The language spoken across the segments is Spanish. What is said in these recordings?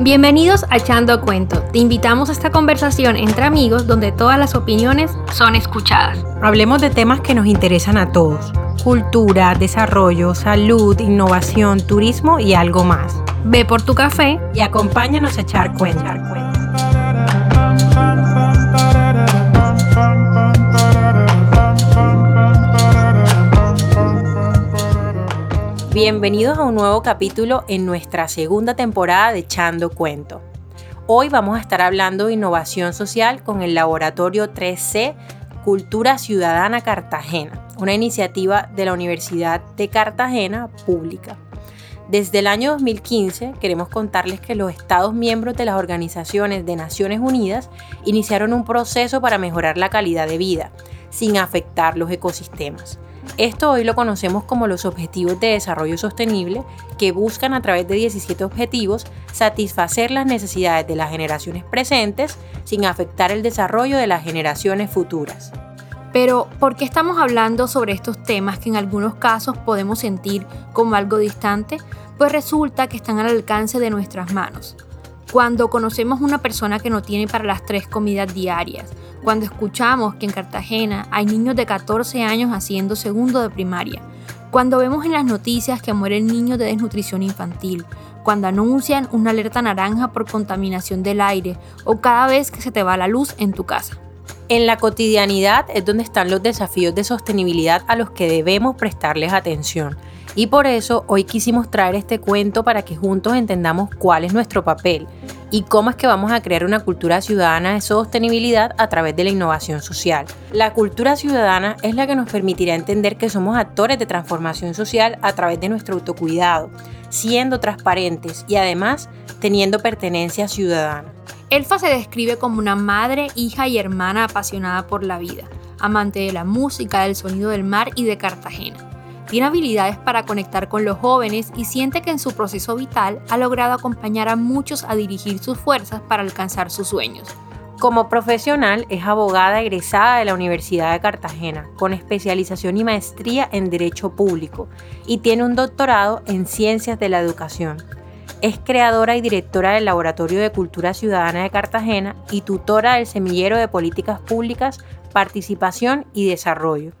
Bienvenidos a Echando Cuento. Te invitamos a esta conversación entre amigos donde todas las opiniones son escuchadas. Hablemos de temas que nos interesan a todos. Cultura, desarrollo, salud, innovación, turismo y algo más. Ve por tu café y acompáñanos a echar cuento. Bienvenidos a un nuevo capítulo en nuestra segunda temporada de Echando Cuento. Hoy vamos a estar hablando de innovación social con el laboratorio 3C Cultura Ciudadana Cartagena, una iniciativa de la Universidad de Cartagena pública. Desde el año 2015 queremos contarles que los Estados miembros de las organizaciones de Naciones Unidas iniciaron un proceso para mejorar la calidad de vida, sin afectar los ecosistemas. Esto hoy lo conocemos como los Objetivos de Desarrollo Sostenible, que buscan a través de 17 objetivos satisfacer las necesidades de las generaciones presentes sin afectar el desarrollo de las generaciones futuras. Pero, ¿por qué estamos hablando sobre estos temas que en algunos casos podemos sentir como algo distante? Pues resulta que están al alcance de nuestras manos. Cuando conocemos una persona que no tiene para las tres comidas diarias, cuando escuchamos que en Cartagena hay niños de 14 años haciendo segundo de primaria, cuando vemos en las noticias que mueren niños de desnutrición infantil, cuando anuncian una alerta naranja por contaminación del aire o cada vez que se te va la luz en tu casa. En la cotidianidad es donde están los desafíos de sostenibilidad a los que debemos prestarles atención. Y por eso hoy quisimos traer este cuento para que juntos entendamos cuál es nuestro papel y cómo es que vamos a crear una cultura ciudadana de sostenibilidad a través de la innovación social. La cultura ciudadana es la que nos permitirá entender que somos actores de transformación social a través de nuestro autocuidado, siendo transparentes y además teniendo pertenencia ciudadana. Elfa se describe como una madre, hija y hermana apasionada por la vida, amante de la música, del sonido del mar y de Cartagena. Tiene habilidades para conectar con los jóvenes y siente que en su proceso vital ha logrado acompañar a muchos a dirigir sus fuerzas para alcanzar sus sueños. Como profesional es abogada egresada de la Universidad de Cartagena, con especialización y maestría en Derecho Público, y tiene un doctorado en Ciencias de la Educación. Es creadora y directora del Laboratorio de Cultura Ciudadana de Cartagena y tutora del Semillero de Políticas Públicas, Participación y Desarrollo.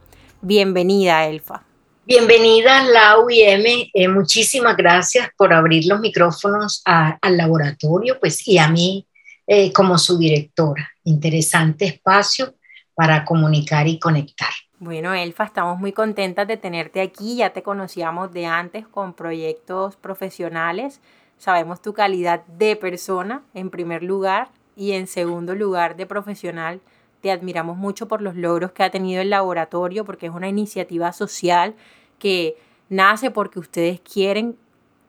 Bienvenida, Elfa. Bienvenida, Lau y M. Eh, muchísimas gracias por abrir los micrófonos al laboratorio pues, y a mí eh, como su directora. Interesante espacio para comunicar y conectar. Bueno, Elfa, estamos muy contentas de tenerte aquí. Ya te conocíamos de antes con proyectos profesionales. Sabemos tu calidad de persona, en primer lugar, y en segundo lugar, de profesional. Te admiramos mucho por los logros que ha tenido el laboratorio, porque es una iniciativa social que nace porque ustedes quieren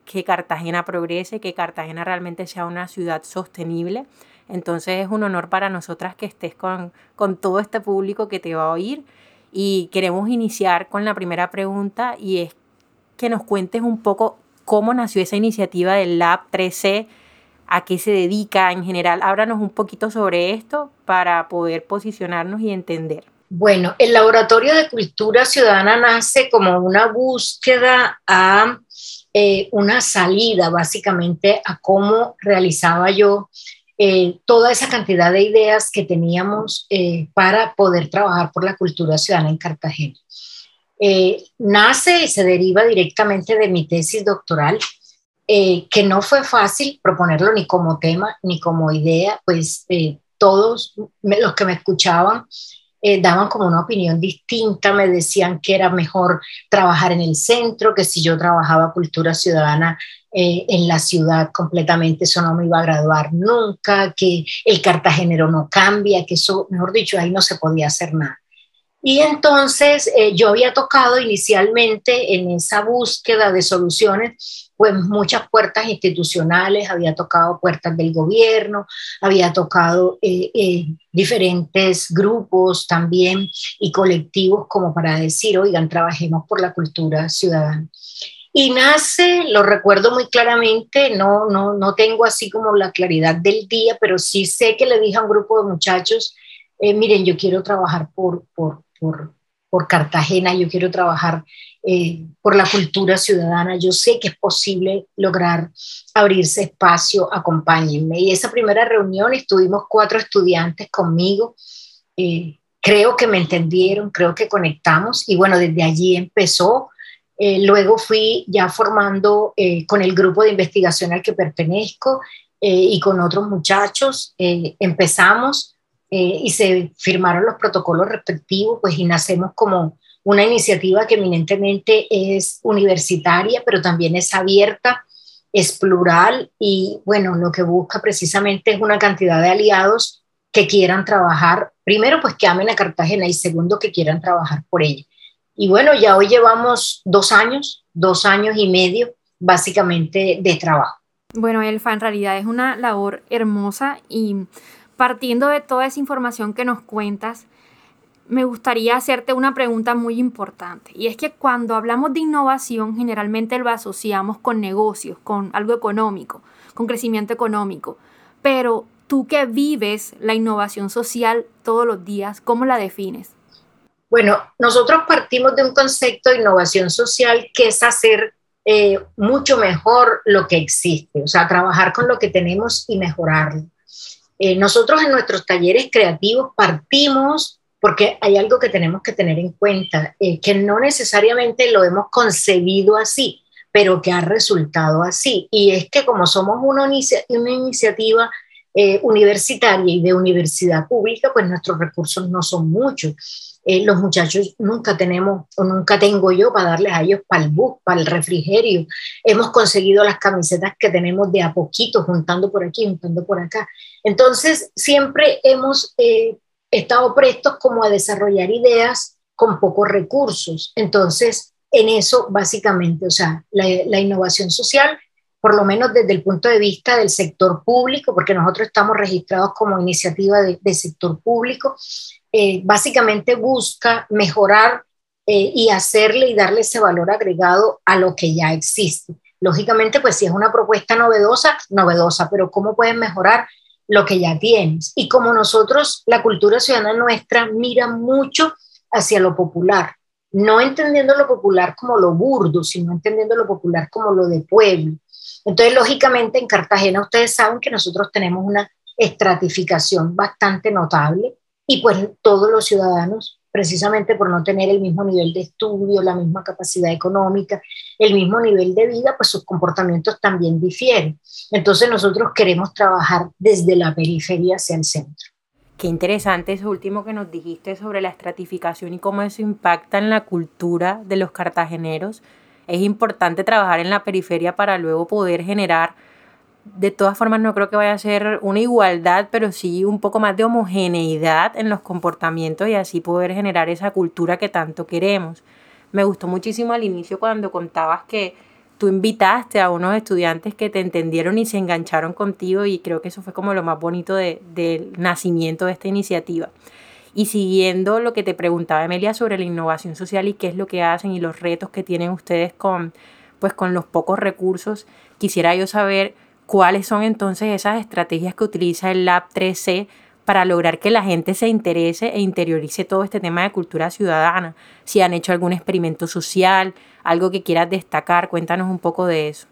que Cartagena progrese, que Cartagena realmente sea una ciudad sostenible. Entonces es un honor para nosotras que estés con, con todo este público que te va a oír. Y queremos iniciar con la primera pregunta y es que nos cuentes un poco cómo nació esa iniciativa del Lab 13, a qué se dedica en general. Háblanos un poquito sobre esto para poder posicionarnos y entender. Bueno, el Laboratorio de Cultura Ciudadana nace como una búsqueda a eh, una salida básicamente a cómo realizaba yo eh, toda esa cantidad de ideas que teníamos eh, para poder trabajar por la cultura ciudadana en Cartagena. nace y se deriva directamente de mi tesis doctoral, que no fue fácil proponerlo ni como tema ni como idea, pues todos los que me escuchaban eh, daban como una opinión distinta, me decían que era mejor trabajar en el centro, que si yo trabajaba cultura ciudadana eh, en la ciudad completamente eso no me iba a graduar nunca, que el cartagenero no cambia, que eso, mejor dicho, ahí no se podía hacer nada. Y entonces eh, yo había tocado inicialmente en esa búsqueda de soluciones pues muchas puertas institucionales, había tocado puertas del gobierno, había tocado eh, eh, diferentes grupos también y colectivos como para decir, oigan, trabajemos por la cultura ciudadana. Y nace, lo recuerdo muy claramente, no, no, no tengo así como la claridad del día, pero sí sé que le dije a un grupo de muchachos, miren, yo quiero trabajar por, por, por por Cartagena, yo quiero trabajar eh, por la cultura ciudadana, yo sé que es posible lograr abrirse espacio, acompáñenme. Y esa primera reunión estuvimos cuatro estudiantes conmigo, eh, creo que me entendieron, creo que conectamos. Y bueno, desde allí empezó. Eh, luego fui ya formando con el grupo de investigación al que pertenezco y con otros muchachos, empezamos y se firmaron los protocolos respectivos, pues y nacemos como una iniciativa que eminentemente es universitaria, pero también es abierta, es plural y bueno, lo que busca precisamente es una cantidad de aliados que quieran trabajar, primero pues que amen a Cartagena y segundo que quieran trabajar por ella. Y bueno, ya hoy llevamos dos años, dos años y medio básicamente de trabajo. Bueno, Elfa, en realidad es una labor hermosa y partiendo de toda esa información que nos cuentas, me gustaría hacerte una pregunta muy importante. Y es que cuando hablamos de innovación, generalmente lo asociamos con negocios, con algo económico, con crecimiento económico. Pero tú que vives la innovación social todos los días, ¿cómo la defines? Bueno, nosotros partimos de un concepto de innovación social que es hacer eh, mucho mejor lo que existe, o sea, trabajar con lo que tenemos y mejorarlo. Eh, nosotros en nuestros talleres creativos partimos porque hay algo que tenemos que tener en cuenta, eh, que no necesariamente lo hemos concebido así, pero que ha resultado así. Y es que como somos una, iniciativa eh, universitaria y de universidad pública, pues nuestros recursos no son muchos. Eh, los muchachos nunca tenemos o nunca tengo yo para darles a ellos para el bus, para el refrigerio. Hemos conseguido las camisetas que tenemos de a poquito, juntando por aquí, juntando por acá. Entonces, siempre hemos estado prestos como a desarrollar ideas con pocos recursos. Entonces, en eso básicamente, o sea, la, innovación social, por lo menos desde el punto de vista del sector público, porque nosotros estamos registrados como iniciativa de, sector público, eh, básicamente busca mejorar eh, y hacerle y darle ese valor agregado a lo que ya existe. Lógicamente, pues si es una propuesta novedosa, novedosa, pero ¿cómo pueden mejorar lo que ya tienes. Y como nosotros, la cultura ciudadana nuestra mira mucho hacia lo popular, no entendiendo lo popular como lo burdo, sino entendiendo lo popular como lo de pueblo. Entonces, lógicamente, en Cartagena ustedes saben que nosotros tenemos una estratificación bastante notable y pues todos los ciudadanos precisamente por no tener el mismo nivel de estudio, la misma capacidad económica, el mismo nivel de vida, pues sus comportamientos también difieren. Entonces nosotros queremos trabajar desde la periferia hacia el centro. Qué interesante eso último que nos dijiste sobre la estratificación y cómo eso impacta en la cultura de los cartageneros. Es importante trabajar en la periferia para luego poder generar de todas formas no creo que vaya a ser una igualdad, pero sí un poco más de homogeneidad en los comportamientos y así poder generar esa cultura que tanto queremos. Me gustó muchísimo al inicio cuando contabas que tú invitaste a unos estudiantes que te entendieron y se engancharon contigo y creo que eso fue como lo más bonito del nacimiento de esta iniciativa. Y siguiendo lo que te preguntaba Emilia sobre la innovación social y qué es lo que hacen y los retos que tienen ustedes con, pues, con los pocos recursos, quisiera yo saber ¿Cuáles son entonces esas estrategias que utiliza el Lab 3C para lograr que la gente se interese e interiorice todo este tema de cultura ciudadana? Si han hecho algún experimento social, algo que quieras destacar, cuéntanos un poco de eso.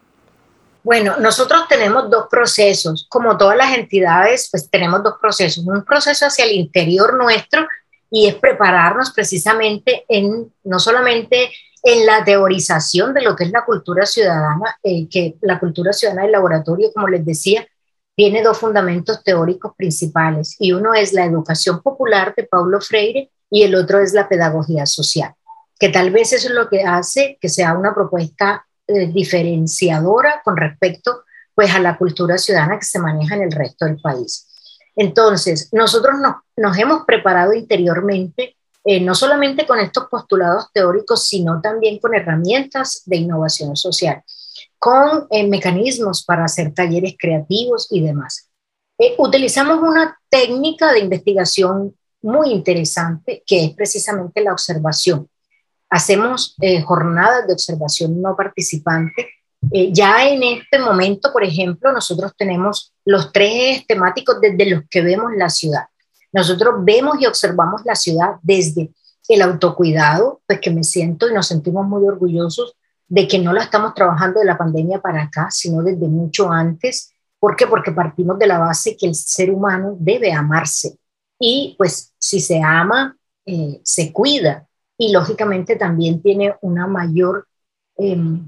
Bueno, nosotros tenemos dos procesos, como todas las entidades, pues tenemos dos procesos. Un proceso hacia el interior nuestro y es prepararnos precisamente en no solamente en la teorización de lo que es la cultura ciudadana, eh, que la cultura ciudadana del laboratorio, como les decía, tiene dos fundamentos teóricos principales y uno es la educación popular de Paulo Freire y el otro es la pedagogía social, que tal vez eso es lo que hace que sea una propuesta eh, diferenciadora con respecto pues a la cultura ciudadana que se maneja en el resto del país. Entonces, nosotros nos hemos preparado interiormente eh, no solamente con estos postulados teóricos, sino también con herramientas de innovación social, con eh, mecanismos para hacer talleres creativos y demás. Eh, utilizamos una técnica de investigación muy interesante que es precisamente la observación. Hacemos jornadas de observación no participante. ya en este momento, por ejemplo, nosotros tenemos los tres temáticos desde los que vemos la ciudad nosotros vemos y observamos la ciudad desde el autocuidado, pues que me siento y nos sentimos muy orgullosos de que no la estamos trabajando de la pandemia para acá, sino desde mucho antes. ¿Por qué? Porque partimos de la base que el ser humano debe amarse. Y pues si se ama, eh, se cuida. Y lógicamente también tiene una mayor, em,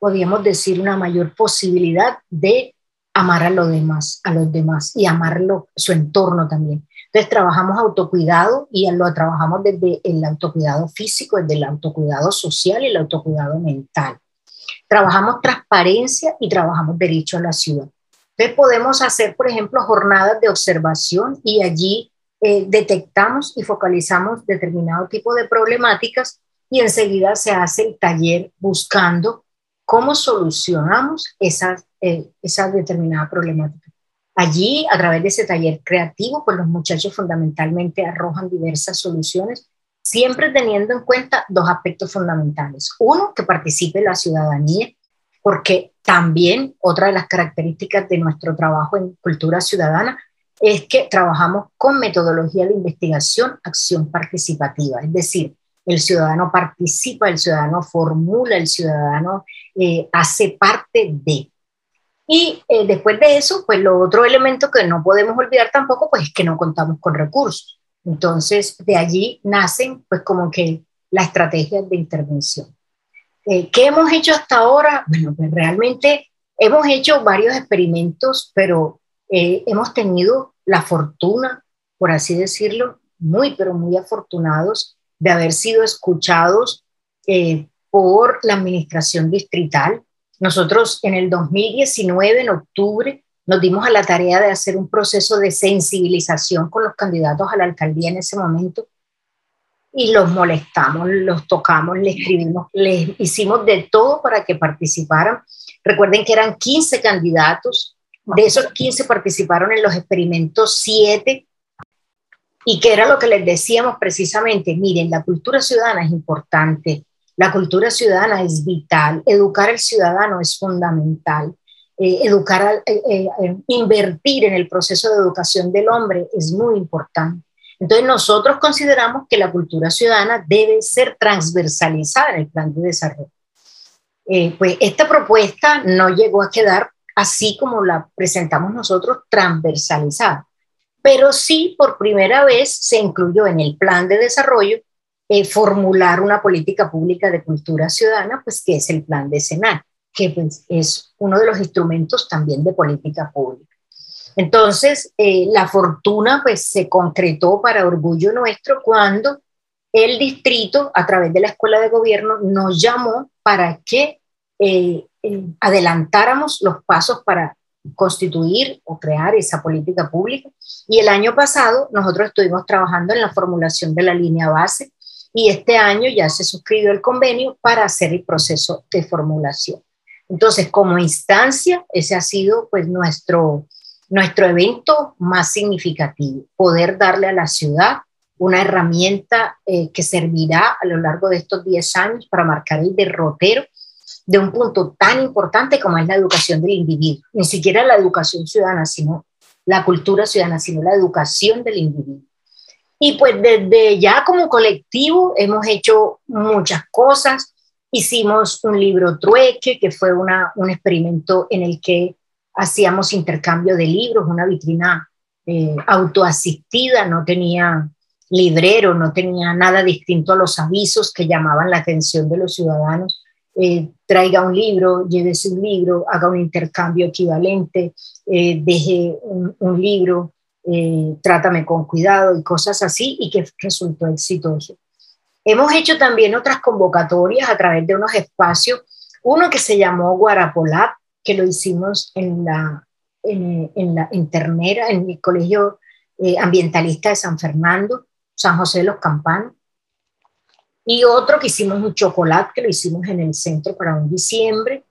podríamos decir, una mayor posibilidad de amar a los demás, a los demás y amarlo, su entorno también. Entonces trabajamos autocuidado y lo trabajamos desde el autocuidado físico, desde el autocuidado social y el autocuidado mental. Trabajamos transparencia y trabajamos derecho a la ciudad. Entonces podemos hacer, por ejemplo, jornadas de observación y allí eh, detectamos y focalizamos determinado tipo de problemáticas y enseguida se hace el taller buscando cómo solucionamos esas, eh, esa determinada problemática. Allí, a través de ese taller creativo, pues los muchachos fundamentalmente arrojan diversas soluciones, siempre teniendo en cuenta dos aspectos fundamentales. Uno, que participe la ciudadanía, porque también otra de las características de nuestro trabajo en cultura ciudadana es que trabajamos con metodología de investigación, acción participativa, es decir, el ciudadano participa, el ciudadano formula, el ciudadano eh, hace parte de. Y eh, después de eso, pues lo otro elemento que no podemos olvidar tampoco, pues es que no contamos con recursos. Entonces, de allí nacen, pues como que la estrategia de intervención. Eh, ¿Qué hemos hecho hasta ahora? Bueno, pues realmente hemos hecho varios experimentos, pero eh, hemos tenido la fortuna, por así decirlo, muy, pero muy afortunados de haber sido escuchados por la administración distrital, nosotros en el 2019, en octubre, nos dimos a la tarea de hacer un proceso de sensibilización con los candidatos a la alcaldía en ese momento y los molestamos, los tocamos, les escribimos, les hicimos de todo para que participaran. Recuerden que eran 15 candidatos, de esos 15 participaron en los experimentos 7 y que era lo que les decíamos precisamente, miren, la cultura ciudadana es importante, la cultura ciudadana es vital, educar al ciudadano es fundamental, eh, educar, eh, eh, invertir en el proceso de educación del hombre es muy importante. Entonces nosotros consideramos que la cultura ciudadana debe ser transversalizada en el plan de desarrollo. pues esta propuesta no llegó a quedar así como la presentamos nosotros, transversalizada, pero sí por primera vez se incluyó en el plan de desarrollo eh, formular una política pública de cultura ciudadana, pues que es el plan de Senat, que pues, es uno de los instrumentos también de política pública. Entonces, eh, la fortuna pues se concretó para orgullo nuestro cuando el distrito, a través de la escuela de gobierno, nos llamó para que eh, adelantáramos los pasos para constituir o crear esa política pública. Y el año pasado nosotros estuvimos trabajando en la formulación de la línea base y este año ya se suscribió el convenio para hacer el proceso de formulación. Entonces, como instancia, ese ha sido pues nuestro, nuestro evento más significativo, poder darle a la ciudad una herramienta eh, que servirá a lo largo de estos 10 años para marcar el derrotero de un punto tan importante como es la educación del individuo. Ni siquiera la educación ciudadana, sino la cultura ciudadana, sino la educación del individuo. Y pues desde ya como colectivo hemos hecho muchas cosas. Hicimos un libro trueque, que fue una, un experimento en el que hacíamos intercambio de libros, una vitrina eh, autoasistida, no tenía librero, no tenía nada distinto a los avisos que llamaban la atención de los ciudadanos. Eh, traiga un libro, llévese un libro, haga un intercambio equivalente, eh, deje un, un libro, eh, trátame con cuidado y cosas así, y que resultó exitoso. Hemos hecho también otras convocatorias a través de unos espacios, uno que se llamó Guarapolap, que lo hicimos en la, en, la Internera, en el Colegio eh, Ambientalista de San Fernando, San José de los Campanos, y otro que hicimos un chocolate, que lo hicimos en el centro para un diciembre,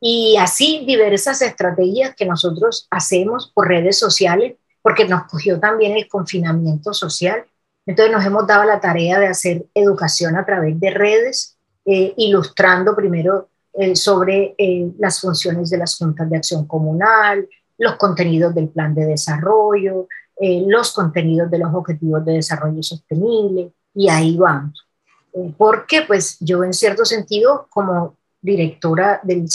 y así diversas estrategias que nosotros hacemos por redes sociales porque nos cogió también el confinamiento social. Entonces nos hemos dado la tarea de hacer educación a través de redes, eh, ilustrando primero eh, sobre eh, las funciones de las juntas de acción comunal, los contenidos del plan de desarrollo, los contenidos de los objetivos de desarrollo sostenible, y ahí vamos. Eh, porque pues yo en cierto sentido como directora del,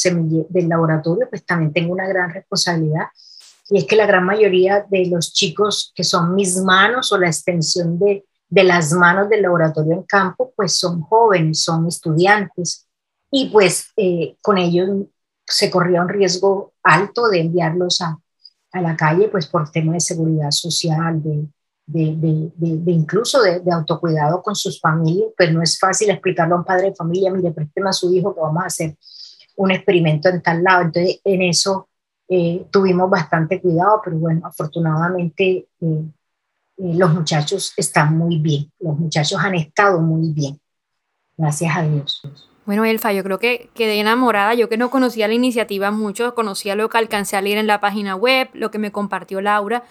del laboratorio pues también tengo una gran responsabilidad y es que la gran mayoría de los chicos que son mis manos o la extensión de, de las manos del laboratorio en campo pues son jóvenes, son estudiantes y pues eh, con ellos se corría un riesgo alto de enviarlos a, a la calle pues por temas de seguridad social, de, de, de, incluso de, autocuidado con sus familias, pues no es fácil explicarle a un padre de familia, mire, présteme a su hijo que vamos a hacer un experimento en tal lado. Entonces, en eso eh, tuvimos bastante cuidado, pero bueno, afortunadamente eh, eh, los muchachos están muy bien, los muchachos han estado muy bien, gracias a Dios. Bueno, Elfa, yo creo que quedé enamorada. Yo que no conocía la iniciativa mucho, conocía lo que alcancé a leer en la página web, lo que me compartió Laura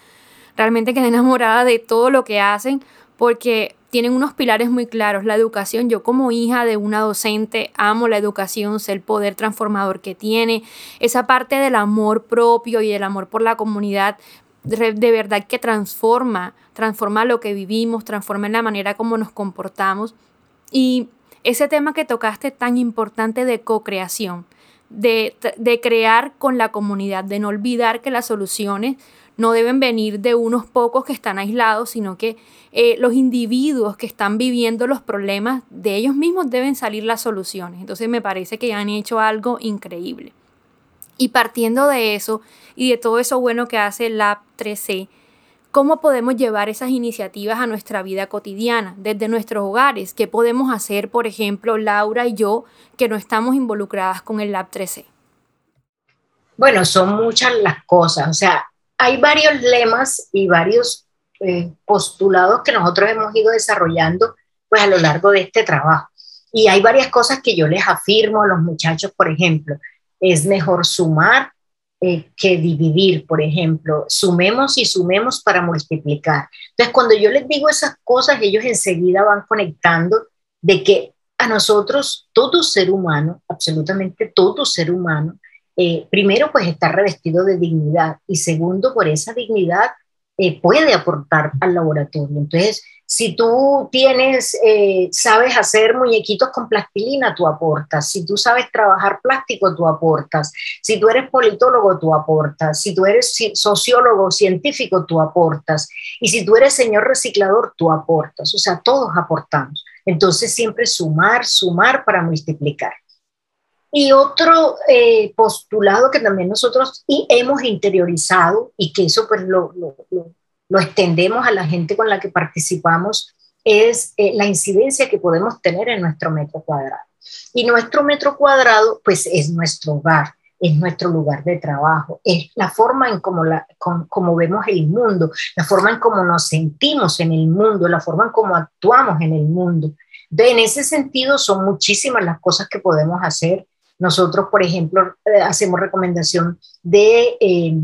realmente quedé enamorada de todo lo que hacen porque tienen unos pilares muy claros. La educación, yo como hija de una docente amo la educación, sé el poder transformador que tiene, esa parte del amor propio y el amor por la comunidad de verdad que transforma, transforma lo que vivimos, transforma la manera como nos comportamos. Y ese tema que tocaste tan importante de co-creación, de, de crear con la comunidad, de no olvidar que las soluciones no deben venir de unos pocos que están aislados, sino que eh, los individuos que están viviendo los problemas de ellos mismos deben salir las soluciones. Entonces me parece que han hecho algo increíble. Y partiendo de eso y de todo eso bueno que hace Lab 3C, ¿cómo podemos llevar esas iniciativas a nuestra vida cotidiana, desde nuestros hogares? ¿Qué podemos hacer, por ejemplo, Laura y yo, que no estamos involucradas con el Lab 3C? Bueno, son muchas las cosas. O sea, hay varios lemas y varios eh, postulados que nosotros hemos ido desarrollando pues a lo largo de este trabajo. Y hay varias cosas que yo les afirmo a los muchachos, por ejemplo, es mejor sumar eh, que dividir, por ejemplo, sumemos y sumemos para multiplicar. Entonces, cuando yo les digo esas cosas, ellos enseguida van conectando de que a nosotros, todo ser humano, absolutamente todo ser humano, eh, primero, pues está revestido de dignidad y segundo, por esa dignidad eh, puede aportar al laboratorio. Entonces, si tú tienes, eh, sabes hacer muñequitos con plastilina, tú aportas. Si tú sabes trabajar plástico, tú aportas. Si tú eres politólogo, tú aportas. Si tú eres sociólogo, científico, tú aportas. Y si tú eres señor reciclador, tú aportas. O sea, todos aportamos. Entonces, siempre sumar, sumar para multiplicar. Y otro eh, postulado que también nosotros y hemos interiorizado y que eso pues lo, lo, lo, extendemos a la gente con la que participamos es eh, la incidencia que podemos tener en nuestro metro cuadrado. Y nuestro metro cuadrado pues es nuestro hogar, es nuestro lugar de trabajo, es la forma en cómo, la, como vemos el mundo, la forma en cómo nos sentimos en el mundo, la forma en cómo actuamos en el mundo. En ese sentido son muchísimas las cosas que podemos hacer nosotros, por ejemplo, eh, hacemos recomendación de eh,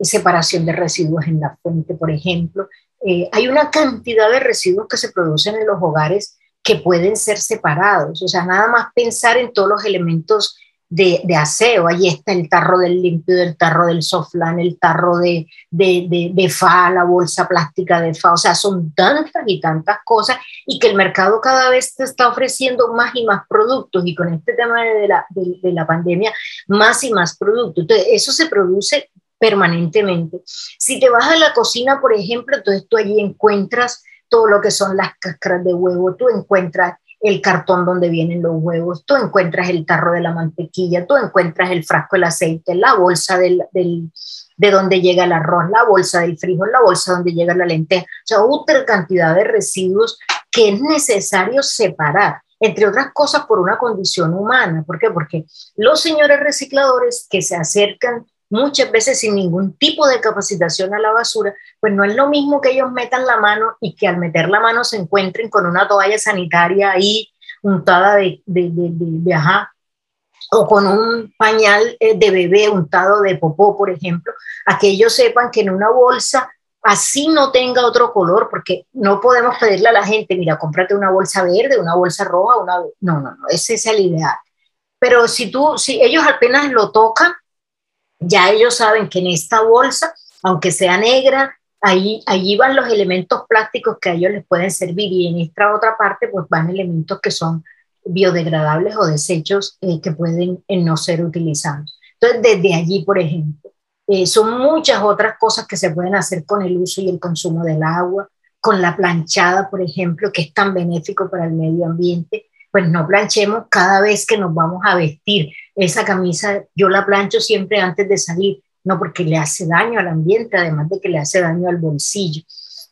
separación de residuos en la fuente, por ejemplo. Eh, hay una cantidad de residuos que se producen en los hogares que pueden ser separados. O sea, nada más pensar en todos los elementos de, aseo. Ahí está el tarro del limpio, el tarro del soflán, el tarro de, de, de, FA, la bolsa plástica de FA. O sea, son tantas y tantas cosas y que el mercado cada vez te está ofreciendo más y más productos y con este tema de la, de la pandemia, más y más productos. Entonces, eso se produce permanentemente. Si te vas a la cocina, por ejemplo, entonces tú allí encuentras todo lo que son las cáscaras de huevo, tú encuentras el cartón donde vienen los huevos, tú encuentras el tarro de la mantequilla, tú encuentras el frasco del aceite, la bolsa del, de donde llega el arroz, la bolsa del frijol, la bolsa donde llega la lenteja, o sea, otra cantidad de residuos que es necesario separar, entre otras cosas por una condición humana. ¿Por qué? Porque los señores recicladores que se acercan muchas veces sin ningún tipo de capacitación a la basura, pues no es lo mismo que ellos metan la mano y que al meter la mano se encuentren con una toalla sanitaria ahí untada de, de, de, ajá, o con un pañal eh, de bebé untado de popó, por ejemplo, a que ellos sepan que en una bolsa así no tenga otro color, porque no podemos pedirle a la gente, mira, cómprate una bolsa verde, una bolsa roja, una... No, no, no, ese es el ideal. Pero si tú, si ellos apenas lo tocan, ya ellos saben que en esta bolsa, aunque sea negra, Ahí, allí van los elementos plásticos que a ellos les pueden servir y en esta otra parte pues van elementos que son biodegradables o desechos eh, que pueden eh, no ser utilizados. Entonces, desde allí, por ejemplo, eh, son muchas otras cosas que se pueden hacer con el uso y el consumo del agua, con la planchada, por ejemplo, que es tan benéfico para el medio ambiente. Pues no planchemos cada vez que nos vamos a vestir. Esa camisa yo la plancho siempre antes de salir, no porque le hace daño al ambiente, además de que le hace daño al bolsillo,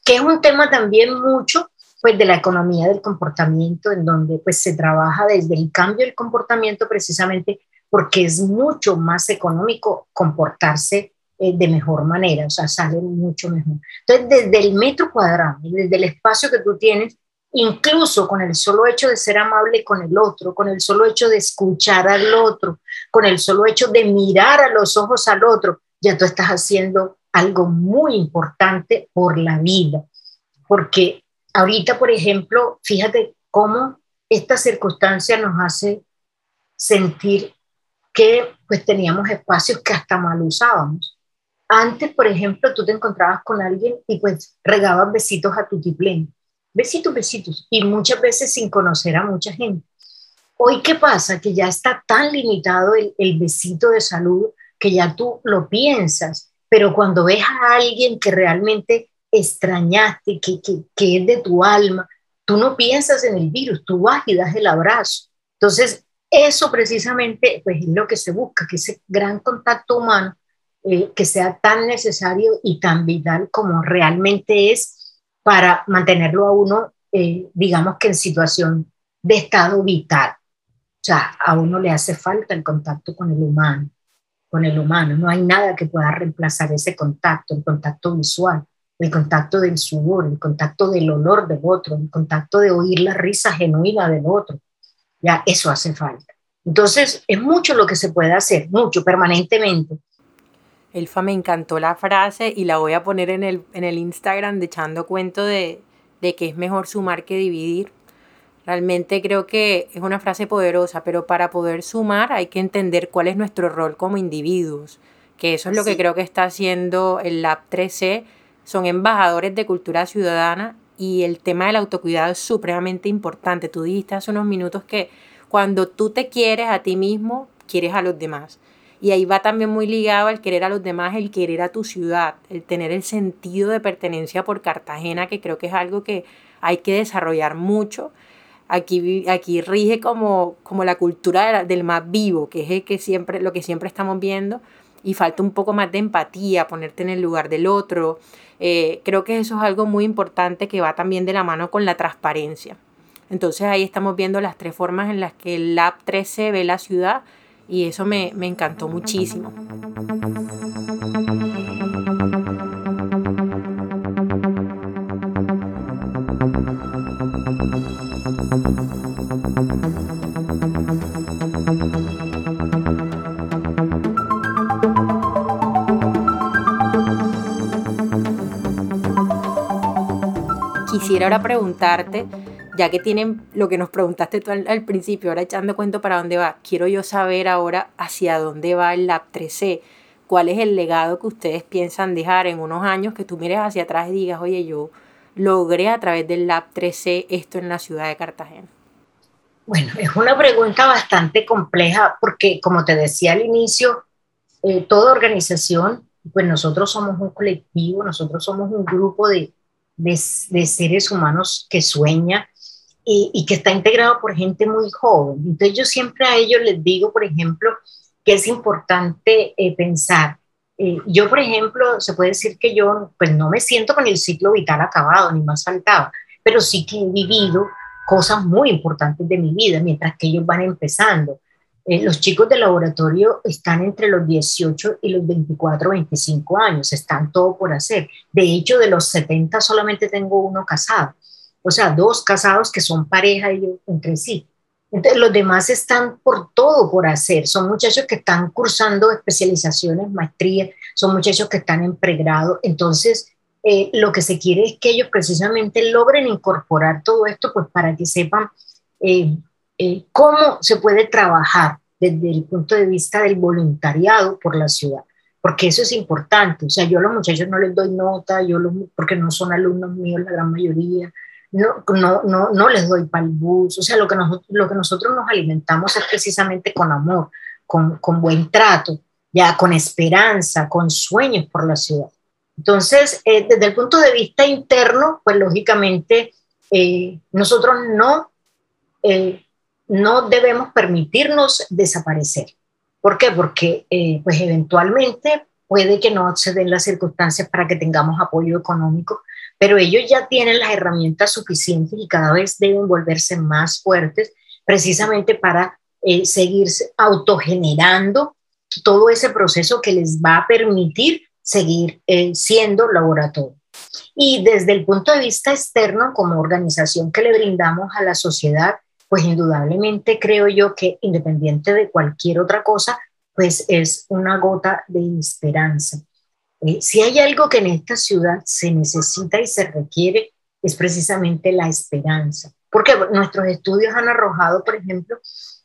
que es un tema también mucho pues de la economía del comportamiento, en donde pues se trabaja desde el cambio del comportamiento precisamente porque es mucho más económico comportarse eh, de mejor manera, o sea, sale mucho mejor. Entonces, desde el metro cuadrado, desde el espacio que tú tienes, incluso con el solo hecho de ser amable con el otro, con el solo hecho de escuchar al otro, con el solo hecho de mirar a los ojos al otro, ya tú estás haciendo algo muy importante por la vida. Porque ahorita, por ejemplo, fíjate cómo esta circunstancia nos hace sentir que pues teníamos espacios que hasta mal usábamos. Antes, por ejemplo, tú te encontrabas con alguien y pues regabas besitos a tu tiplén. Besitos, besitos. Y muchas veces sin conocer a mucha gente. Hoy, ¿qué pasa? Que ya está tan limitado el, besito de salud que ya tú lo piensas. Pero cuando ves a alguien que realmente extrañaste, que, que, que es de tu alma, tú no piensas en el virus, tú vas y das el abrazo. Entonces, eso precisamente pues, es lo que se busca, que ese gran contacto humano eh, que sea tan necesario y tan vital como realmente es para mantenerlo a uno, eh, digamos que en situación de estado vital. O sea, a uno le hace falta el contacto con el humano, con el humano. No hay nada que pueda reemplazar ese contacto, el contacto visual, el contacto del sudor, el contacto del olor del otro, el contacto de oír la risa genuina del otro. Ya eso hace falta. Entonces, es mucho lo que se puede hacer, mucho, permanentemente. Elfa, me encantó la frase y la voy a poner en el, en el Instagram de echando cuento de, de que es mejor sumar que dividir. Realmente creo que es una frase poderosa, pero para poder sumar hay que entender cuál es nuestro rol como individuos, que eso es lo que creo que está haciendo el Lab 3C son embajadores de cultura ciudadana y el tema del autocuidado es supremamente importante. Tú dijiste hace unos minutos que cuando tú te quieres a ti mismo, quieres a los demás. Y ahí va también muy ligado al querer a los demás, el querer a tu ciudad, el tener el sentido de pertenencia por Cartagena, que creo que es algo que hay que desarrollar mucho. Aquí, aquí rige como, como la cultura del más vivo, que es el que siempre, lo que siempre estamos viendo, y falta un poco más de empatía, ponerte en el lugar del otro, eh, creo que eso es algo muy importante que va también de la mano con la transparencia. Entonces ahí estamos viendo las tres formas en las que el Lab 13 ve la ciudad y eso me, me encantó muchísimo. quisiera ahora preguntarte, ya que tienen lo que nos preguntaste tú al, principio, ahora echando cuento para dónde va, quiero yo saber ahora hacia dónde va el Lab 3C. ¿Cuál es el legado que ustedes piensan dejar en unos años que tú mires hacia atrás y digas, oye, yo logré a través del Lab 3C esto en la ciudad de Cartagena? Bueno, es una pregunta bastante compleja porque, como te decía al inicio, eh, toda organización, pues nosotros somos un colectivo, nosotros somos un grupo de, de, seres humanos que sueña y, que está integrado por gente muy joven. Entonces yo siempre a ellos les digo, por ejemplo, que es importante eh, pensar. Eh, yo, por ejemplo, se puede decir que yo pues no me siento con el ciclo vital acabado, ni más faltaba, pero sí que he vivido cosas muy importantes de mi vida mientras que ellos van empezando. Eh, los chicos del laboratorio están entre los 18 y los 24, 25 años, están todo por hacer. De hecho, de los 70 solamente tengo uno casado, o sea, dos casados que son pareja ellos entre sí. Entonces, los demás están por todo por hacer. Son muchachos que están cursando especializaciones, maestrías, son muchachos que están en pregrado. Entonces, eh, lo que se quiere es que ellos precisamente logren incorporar todo esto, pues para que sepan eh, eh, cómo se puede trabajar desde el punto de vista del voluntariado por la ciudad. porque eso es importante. O sea, yo a los muchachos no les doy nota, yo los, porque no son alumnos míos la gran mayoría, no, no, no, no les doy para el bus. O sea, lo que, nosotros, lo que nosotros nos alimentamos es precisamente con amor, con, con buen trato, ya con esperanza, con sueños por la ciudad. Entonces, eh, desde el punto de vista interno, pues lógicamente eh, nosotros no, eh, no debemos permitirnos desaparecer. ¿Por qué? Porque pues eventualmente puede que no se den las circunstancias para que tengamos apoyo económico, pero ellos ya tienen las herramientas suficientes y cada vez deben volverse más fuertes precisamente para seguir autogenerando todo ese proceso que les va a permitir seguir eh, siendo laboratorio. Y desde el punto de vista externo, como organización que le brindamos a la sociedad, pues indudablemente creo yo que independiente de cualquier otra cosa, pues es una gota de esperanza. Eh, si hay algo que en esta ciudad se necesita y se requiere, es precisamente la esperanza. Porque nuestros estudios han arrojado, por ejemplo,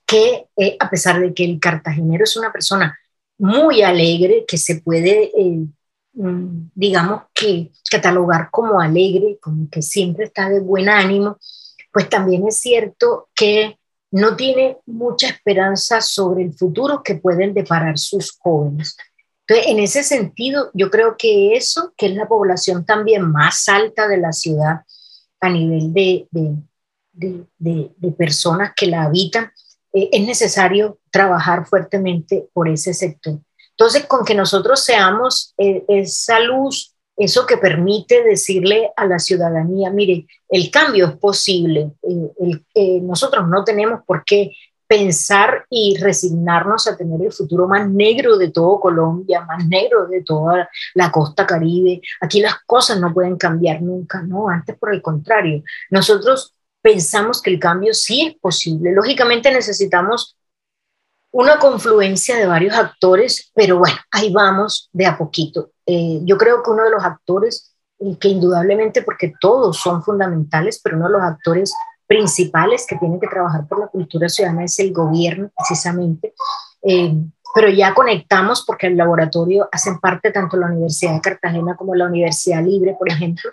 que eh, a pesar de que el cartagenero es una persona muy alegre, que se puede, eh, mm, digamos que catalogar como alegre, como que siempre está de buen ánimo, pues también es cierto que no tiene mucha esperanza sobre el futuro que pueden deparar sus jóvenes. Entonces, en ese sentido, yo creo que eso, que es la población también más alta de la ciudad a nivel de, de, de, de personas que la habitan, eh, es necesario trabajar fuertemente por ese sector. Entonces, con que nosotros seamos eh, esa luz, eso que permite decirle a la ciudadanía, mire, el cambio es posible, eh, nosotros no tenemos por qué pensar y resignarnos a tener el futuro más negro de todo Colombia, más negro de toda la costa caribe. Aquí las cosas no pueden cambiar nunca, no, antes por el contrario. Nosotros pensamos que el cambio sí es posible. Lógicamente necesitamos una confluencia de varios actores, pero bueno, ahí vamos de a poquito. Eh, yo creo que uno de los actores, que indudablemente, porque todos son fundamentales, pero uno de los actores principales que tienen que trabajar por la cultura ciudadana es el gobierno, precisamente. Eh, pero ya conectamos porque el laboratorio hacen parte tanto la Universidad de Cartagena como la Universidad Libre, por ejemplo,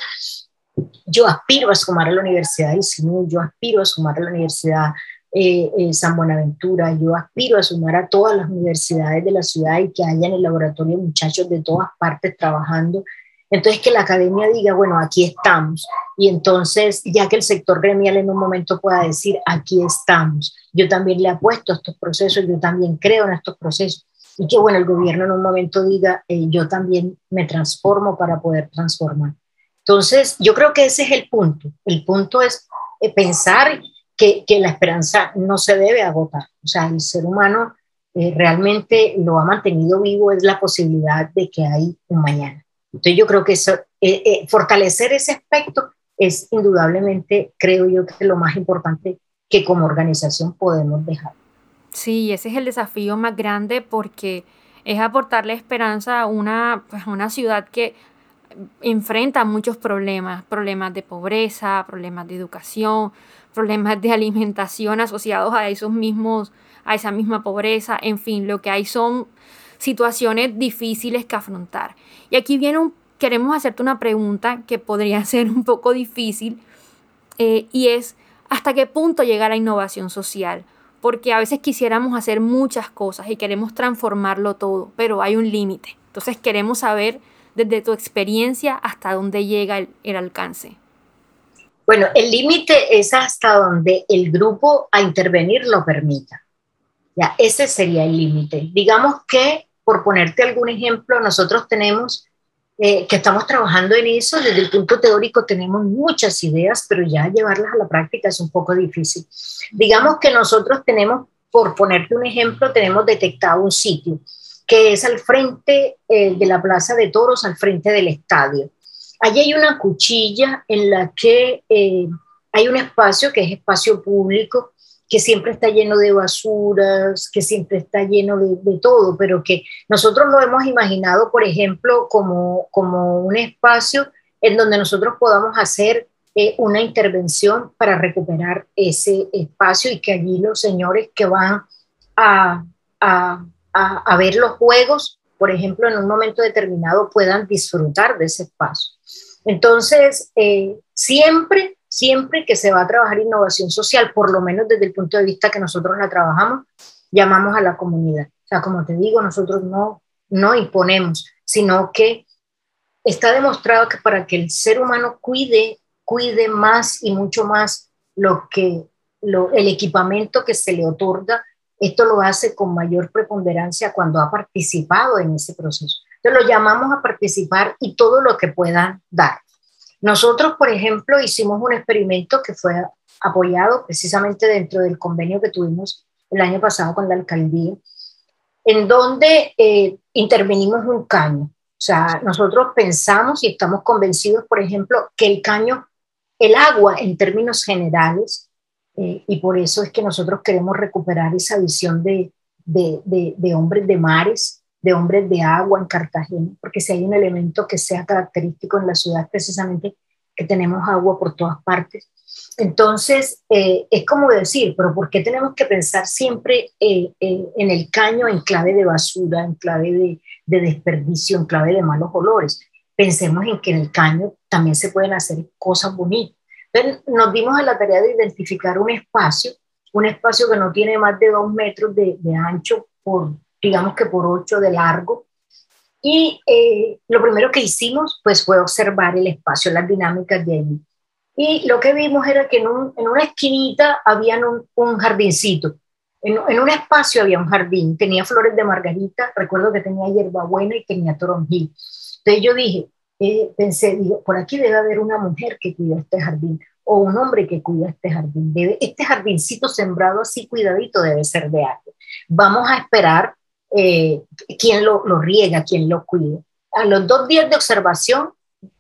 yo aspiro a sumar a la Universidad de Isinú, yo aspiro a sumar a la Universidad eh, eh, San Buenaventura, yo aspiro a sumar a todas las universidades de la ciudad y que haya en el laboratorio muchachos de todas partes trabajando. Entonces que la academia diga, bueno, aquí estamos. Y entonces, ya que el sector gremial en un momento pueda decir, aquí estamos, yo también le apuesto a estos procesos, yo también creo en estos procesos. Y que, bueno, el gobierno en un momento diga, eh, yo también me transformo para poder transformar. Entonces, yo creo que ese es el punto. El punto es eh, pensar que, que la esperanza no se debe agotar. O sea, el ser humano eh, realmente lo ha mantenido vivo es la posibilidad de que hay un mañana. Entonces, yo creo que eso, eh, fortalecer ese aspecto es indudablemente, creo yo, que lo más importante que como organización podemos dejar. Sí, ese es el desafío más grande porque es aportarle esperanza a una, pues, una ciudad que enfrenta muchos problemas, problemas de pobreza, problemas de educación, problemas de alimentación asociados a esos mismos, a esa misma pobreza, en fin, lo que hay son situaciones difíciles que afrontar. Y aquí viene queremos hacerte una pregunta que podría ser un poco difícil eh, y es hasta qué punto llega la innovación social, porque a veces quisiéramos hacer muchas cosas y queremos transformarlo todo, pero hay un límite. Entonces queremos saber desde tu experiencia hasta dónde llega el, alcance? Bueno, el límite es hasta donde el grupo a intervenir lo permita. Ya, ese sería el límite. Digamos que, por ponerte algún ejemplo, nosotros tenemos eh, que estamos trabajando en eso, desde el punto teórico tenemos muchas ideas, pero ya llevarlas a la práctica es un poco difícil. Digamos que nosotros tenemos, por ponerte un ejemplo, tenemos detectado un sitio que es al frente eh, de la Plaza de Toros, al frente del estadio. Allí hay una cuchilla en la que eh, hay un espacio que es espacio público, que siempre está lleno de basuras, que siempre está lleno de, todo, pero que nosotros lo hemos imaginado, por ejemplo, como, como un espacio en donde nosotros podamos hacer eh, una intervención para recuperar ese espacio y que allí los señores que van a, a a, ver los juegos, por ejemplo, en un momento determinado puedan disfrutar de ese espacio. Entonces, eh, siempre, siempre que se va a trabajar innovación social, por lo menos desde el punto de vista que nosotros la trabajamos, llamamos a la comunidad. O sea, como te digo, nosotros no, no imponemos, sino que está demostrado que para que el ser humano cuide, cuide más y mucho más lo que, lo, el equipamiento que se le otorga, esto lo hace con mayor preponderancia cuando ha participado en ese proceso. Entonces lo llamamos a participar y todo lo que puedan dar. Nosotros, por ejemplo, hicimos un experimento que fue apoyado precisamente dentro del convenio que tuvimos el año pasado con la alcaldía, en donde eh, intervenimos un caño. O sea, nosotros pensamos y estamos convencidos, por ejemplo, que el caño, el agua en términos generales, eh, y por eso es que nosotros queremos recuperar esa visión de, hombres de mares, de hombres de agua en Cartagena, porque si hay un elemento que sea característico en la ciudad, precisamente que tenemos agua por todas partes. Entonces, eh, es como decir, pero ¿por qué tenemos que pensar siempre eh, eh, en el caño en clave de basura, en clave de, de, desperdicio, en clave de malos olores? Pensemos en que en el caño también se pueden hacer cosas bonitas. Entonces, nos dimos a la tarea de identificar un espacio, un espacio que no tiene más de dos metros de ancho por digamos que por ocho de largo. Y eh, lo primero que hicimos pues fue observar el espacio, las dinámicas de allí. Y lo que vimos era que en, en una esquinita había un, un jardincito. En, en, un espacio había un jardín, tenía flores de margarita, recuerdo que tenía hierbabuena y tenía toronjil. Entonces yo dije, eh, pensé, digo, por aquí debe haber una mujer que cuida este jardín o un hombre que cuida este jardín. Debe, este jardincito sembrado así cuidadito debe ser de alguien. Vamos a esperar eh, quién lo, lo, riega, quién lo cuida. A los dos días de observación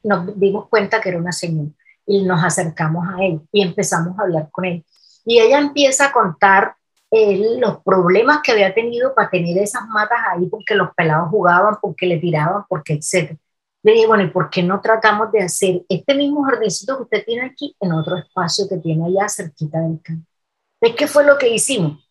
nos dimos cuenta que era una señora y nos acercamos a él y empezamos a hablar con él. Y ella empieza a contar eh, los problemas que había tenido para tener esas matas ahí porque los pelados jugaban, porque le tiraban, porque etc. Le dije, bueno, ¿y por qué no tratamos de hacer este mismo jardincito que usted tiene aquí en otro espacio que tiene allá cerquita del campo? ¿Ves qué fue lo que hicimos?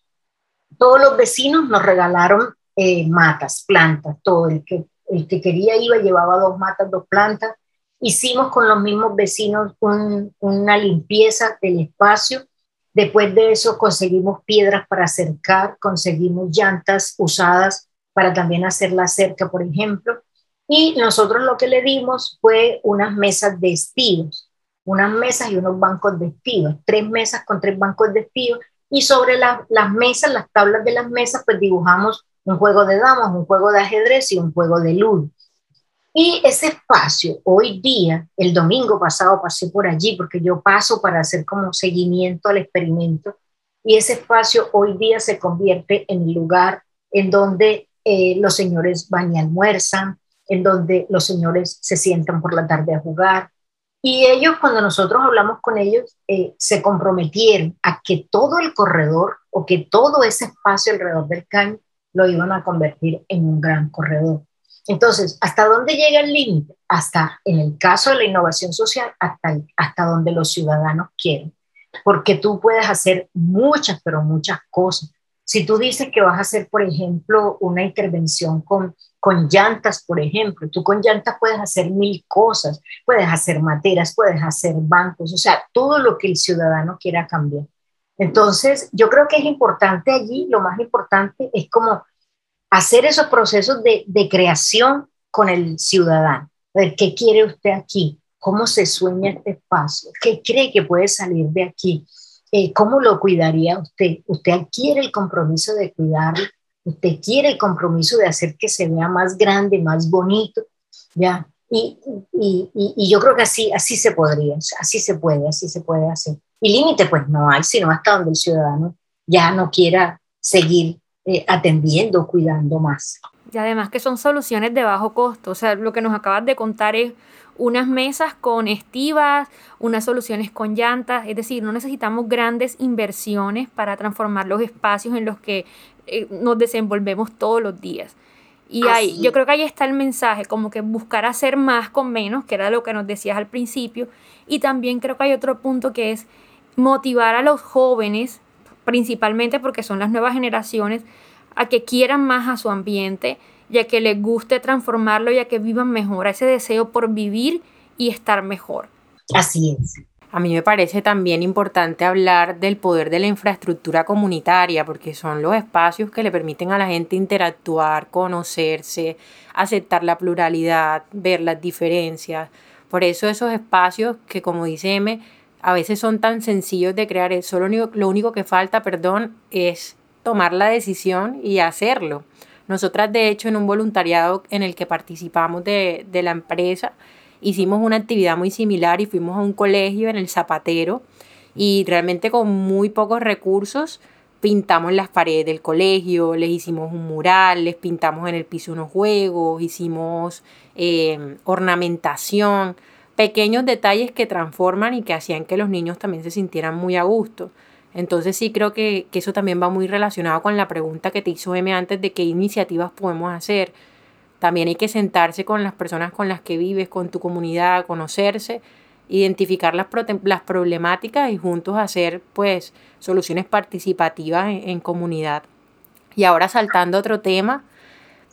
Todos los vecinos nos regalaron eh, matas, plantas, todo. El que, el que quería iba, llevaba dos matas, dos plantas. Hicimos con los mismos vecinos una limpieza del espacio. Después de eso conseguimos piedras para acercar, conseguimos llantas usadas para también hacer la cerca, por ejemplo. Y nosotros lo que le dimos fue unas mesas de estilos, unas mesas y unos bancos de estilos, tres mesas con tres bancos de estilos. Y sobre las mesas, las tablas de las mesas, pues dibujamos un juego de damas, un juego de ajedrez y un juego de ludo. Y ese espacio, hoy día, el domingo pasado pasé por allí porque yo paso para hacer como seguimiento al experimento, y ese espacio hoy día se convierte en el lugar en donde eh, los señores van y almuerzan, en donde los señores se sientan por la tarde a jugar. Y ellos, cuando nosotros hablamos con ellos, eh, se comprometieron a que todo el corredor o que todo ese espacio alrededor del caño lo iban a convertir en un gran corredor. Entonces, ¿hasta dónde llega el límite? Hasta, en el caso de la innovación social, hasta, hasta donde los ciudadanos quieren. Porque tú puedes hacer muchas, pero muchas cosas. Si tú dices que vas a hacer, por ejemplo, una intervención con, con llantas, por ejemplo, tú con llantas puedes hacer mil cosas, puedes hacer materas, puedes hacer bancos, o sea, todo lo que el ciudadano quiera cambiar. Entonces, yo creo que es importante allí, lo más importante es como hacer esos procesos de, creación con el ciudadano. ver, ¿qué quiere usted aquí? ¿Cómo se sueña este espacio? ¿Qué cree que puede salir de aquí? Eh, ¿Cómo lo cuidaría usted? ¿Usted quiere el compromiso de cuidarlo? ¿Usted quiere el compromiso de hacer que se vea más grande, más bonito? ¿Ya? Y, y, y, yo creo que así, así se podría, así se puede, así se puede hacer. Y límite, pues no hay, sino hasta donde el ciudadano ya no quiera seguir eh, atendiendo, cuidando más. Y además que son soluciones de bajo costo. O sea, lo que nos acabas de contar es unas mesas con estivas, unas soluciones con llantas. Es decir, no necesitamos grandes inversiones para transformar los espacios en los que eh, nos desenvolvemos todos los días. Y ahí, yo creo que ahí está el mensaje, como que buscar hacer más con menos, que era lo que nos decías al principio. Y también creo que hay otro punto que es motivar a los jóvenes, principalmente porque son las nuevas generaciones, a que quieran más a su ambiente y a que les guste transformarlo y a que vivan mejor, a ese deseo por vivir y estar mejor. Así es. A mí me parece también importante hablar del poder de la infraestructura comunitaria, porque son los espacios que le permiten a la gente interactuar, conocerse, aceptar la pluralidad, ver las diferencias. Por eso esos espacios que, como dice M, a veces son tan sencillos de crear, solo lo único que falta, perdón, es tomar la decisión y hacerlo. Nosotras, de hecho, en un voluntariado en el que participamos de, la empresa, hicimos una actividad muy similar y fuimos a un colegio en el Zapatero y realmente con muy pocos recursos pintamos las paredes del colegio, les hicimos un mural, les pintamos en el piso unos juegos, hicimos em, ornamentación, pequeños detalles que transforman y que hacían que los niños también se sintieran muy a gusto. Entonces sí creo que, que eso también va muy relacionado con la pregunta que te hizo M antes de qué iniciativas podemos hacer. También hay que sentarse con las personas con las que vives, con tu comunidad, conocerse, identificar las, las problemáticas y juntos hacer pues soluciones participativas en, comunidad. Y ahora saltando a otro tema,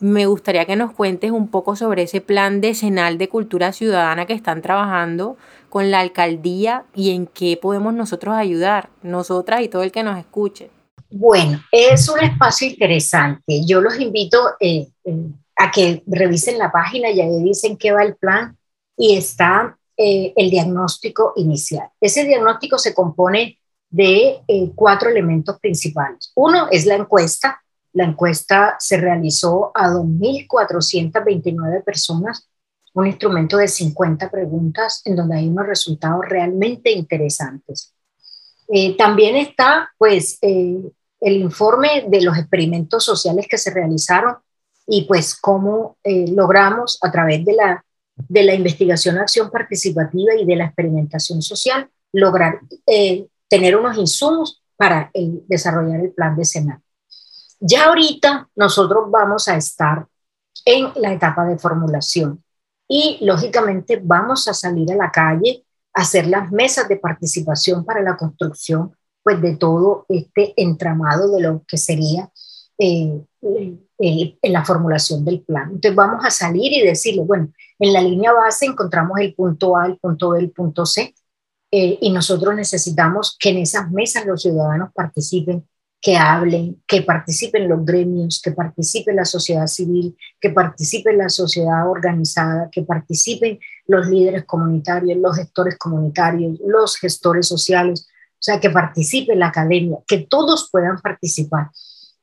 me gustaría que nos cuentes un poco sobre ese plan decenal de cultura ciudadana que están trabajando con la alcaldía y en qué podemos nosotros ayudar, nosotras y todo el que nos escuche. Bueno, es un espacio interesante. Yo los invito, eh, eh, a que revisen la página y ahí dicen qué va el plan y está eh, el diagnóstico inicial. Ese diagnóstico se compone de cuatro elementos principales. Uno es la encuesta. La encuesta se realizó a 2.429 personas, un instrumento de 50 preguntas en donde hay unos resultados realmente interesantes. Eh, también está pues el informe de los experimentos sociales que se realizaron y pues cómo eh, logramos a través de la, de la investigación, acción participativa y de la experimentación social lograr eh, tener unos insumos para desarrollar el plan de Senado. Ya ahorita nosotros vamos a estar en la etapa de formulación y lógicamente vamos a salir a la calle a hacer las mesas de participación para la construcción pues de todo este entramado de lo que sería eh, en la formulación del plan. Entonces vamos a salir y decirle, bueno, en la línea base encontramos el punto A, el punto B, el punto C, eh, y nosotros necesitamos que en esas mesas los ciudadanos participen, que hablen, que participen los gremios, que participe la sociedad civil, que participe la sociedad organizada, que participen los líderes comunitarios, los gestores comunitarios, los gestores sociales, o sea, que participe la academia, que todos puedan participar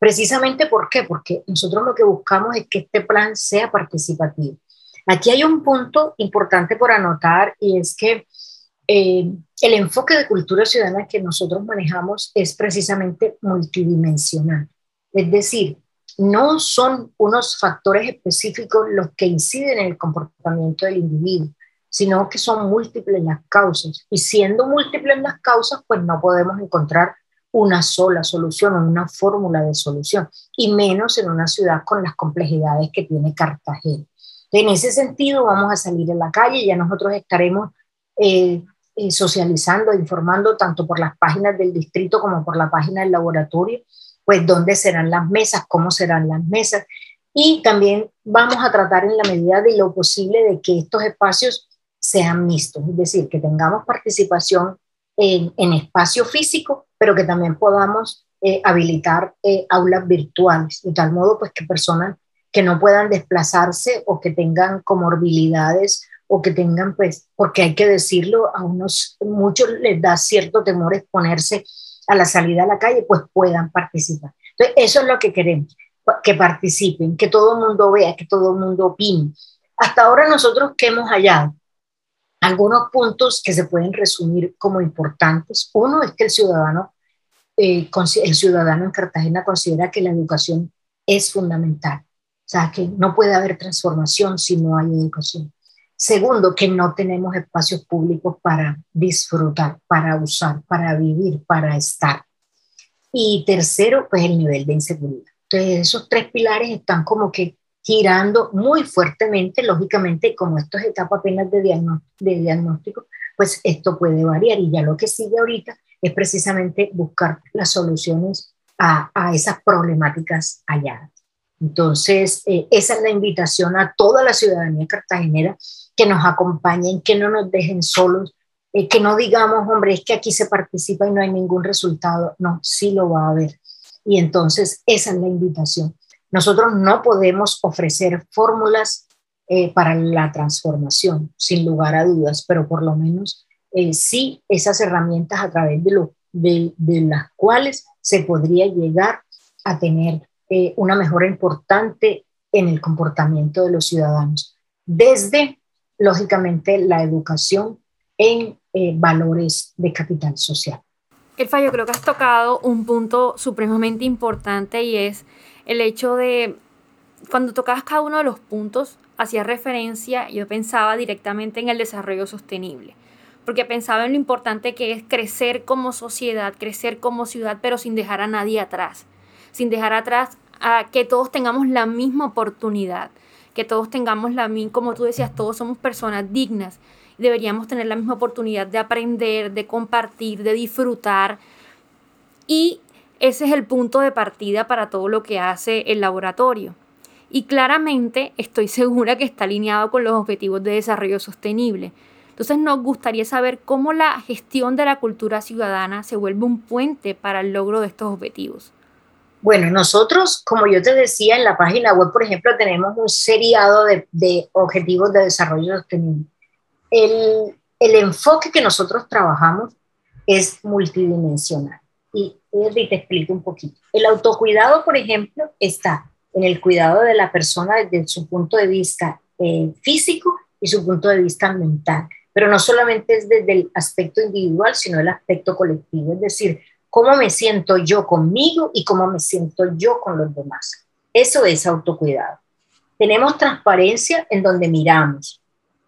Precisamente ¿por qué? Porque nosotros lo que buscamos es que este plan sea participativo. Aquí hay un punto importante por anotar y es que eh, el enfoque de cultura ciudadana que nosotros manejamos es precisamente multidimensional. Es decir, no son unos factores específicos los que inciden en el comportamiento del individuo, sino que son múltiples las causas. Y siendo múltiples las causas, pues no podemos encontrar una sola solución o una fórmula de solución, y menos en una ciudad con las complejidades que tiene Cartagena. En ese sentido, vamos a salir a la calle, ya nosotros estaremos eh, eh, socializando, informando tanto por las páginas del distrito como por la página del laboratorio, pues dónde serán las mesas, cómo serán las mesas, y también vamos a tratar en la medida de lo posible de que estos espacios sean mixtos, es decir, que tengamos participación en, espacio físico, pero que también podamos eh, habilitar eh, aulas virtuales, de tal modo pues que personas que no puedan desplazarse o que tengan comorbilidades o que tengan pues, porque hay que decirlo, a unos, muchos les da cierto temor exponerse a la salida a la calle, pues puedan participar. Entonces, eso es lo que queremos, que participen, que todo el mundo vea, que todo el mundo opine. Hasta ahora nosotros que hemos hallado, algunos puntos que se pueden resumir como importantes. Uno es que el ciudadano, eh, el ciudadano en Cartagena considera que la educación es fundamental. O sea, que no puede haber transformación si no hay educación. Segundo, que no tenemos espacios públicos para disfrutar, para usar, para vivir, para estar. Y tercero, pues el nivel de inseguridad. Entonces, esos tres pilares están como que girando muy fuertemente, lógicamente, como esto es etapa apenas de diagnóstico, pues esto puede variar y ya lo que sigue ahorita es precisamente buscar las soluciones a, a esas problemáticas halladas. Entonces, eh, esa es la invitación a toda la ciudadanía cartagenera que nos acompañen, que no nos dejen solos, eh, que no digamos, hombre, es que aquí se participa y no hay ningún resultado. No, sí lo va a haber. Y entonces, esa es la invitación. Nosotros no podemos ofrecer fórmulas eh, para la transformación, sin lugar a dudas, pero por lo menos sí esas herramientas a través de, lo, de, de las cuales se podría llegar a tener eh, una mejora importante en el comportamiento de los ciudadanos, desde, lógicamente, la educación en eh, valores de capital social. Elfa, yo creo que has tocado un punto supremamente importante y es el hecho de, cuando tocabas cada uno de los puntos, hacía referencia, yo pensaba directamente en el desarrollo sostenible, porque pensaba en lo importante que es crecer como sociedad, crecer como ciudad, pero sin dejar a nadie atrás sin dejar atrás a que todos tengamos la misma oportunidad, que todos tengamos la misma, como tú decías, todos somos personas dignas, deberíamos tener la misma oportunidad de aprender, de compartir, de disfrutar. Y ese es el punto de partida para todo lo que hace el laboratorio. Y claramente estoy segura que está alineado con los objetivos de desarrollo sostenible. Entonces nos gustaría saber cómo la gestión de la cultura ciudadana se vuelve un puente para el logro de estos objetivos. Bueno, nosotros, como yo te decía, en la página web, por ejemplo, tenemos un seriado de, objetivos de desarrollo sostenible. El, el, enfoque que nosotros trabajamos es multidimensional. Y, y te explico un poquito. El autocuidado, por ejemplo, está en el cuidado de la persona desde su punto de vista eh, físico y su punto de vista mental. Pero no solamente es desde el aspecto individual, sino el aspecto colectivo. Es decir, cómo me siento yo conmigo y cómo me siento yo con los demás. Eso es autocuidado. Tenemos transparencia en donde miramos,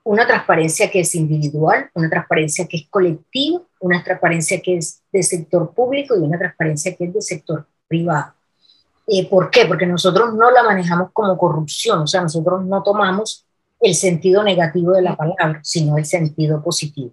una transparencia que es individual, una transparencia que es colectiva, una transparencia que es de sector público y una transparencia que es de sector privado. Eh, ¿Por qué? Porque nosotros no la manejamos como corrupción, o sea, nosotros no tomamos el sentido negativo de la palabra, sino el sentido positivo.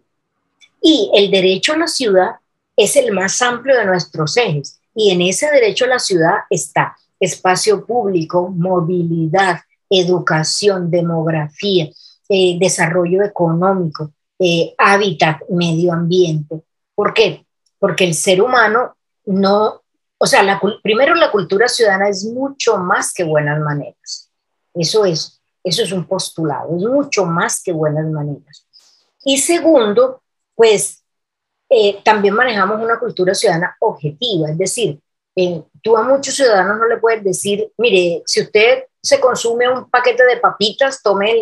Y el derecho a la ciudad es el más amplio de nuestros ejes. Y en ese derecho a la ciudad está espacio público, movilidad, educación, demografía, eh, desarrollo económico, eh, hábitat, medio ambiente. ¿Por qué? Porque el ser humano no, o sea, primero la cultura ciudadana es mucho más que buenas maneras. Eso es, eso es un postulado, es mucho más que buenas maneras. Y segundo, pues eh, también manejamos una cultura ciudadana objetiva, es decir, eh, tú a muchos ciudadanos no le puedes decir, mire, si usted se consume un paquete de papitas, tome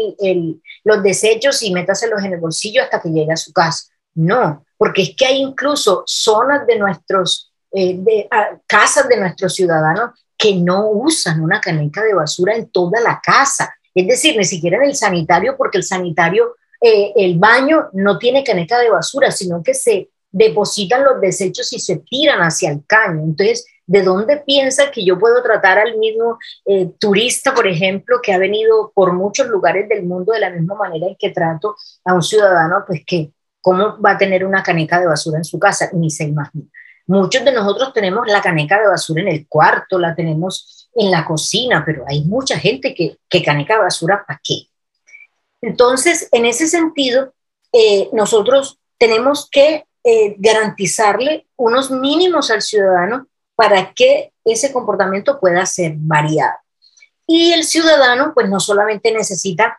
los desechos y métaselos en el bolsillo hasta que llegue a su casa. No, porque es que hay incluso zonas de nuestros, eh, de, casas de nuestros ciudadanos que no usan una caneca de basura en toda la casa. Es decir, ni siquiera en el sanitario, porque el sanitario, el baño no tiene caneca de basura, sino que se depositan los desechos y se tiran hacia el caño. Entonces, ¿de dónde piensa que yo puedo tratar al mismo eh, turista, por ejemplo, que ha venido por muchos lugares del mundo de la misma manera en que trato a un ciudadano, pues que cómo va a tener una caneca de basura en su casa? Ni se imagina. Muchos de nosotros tenemos la caneca de basura en el cuarto, la tenemos en la cocina, pero hay mucha gente que, que caneca de basura, ¿para qué? Entonces, en ese sentido, eh, nosotros tenemos que eh, garantizarle unos mínimos al ciudadano para que ese comportamiento pueda ser variado. Y el ciudadano, pues no solamente necesita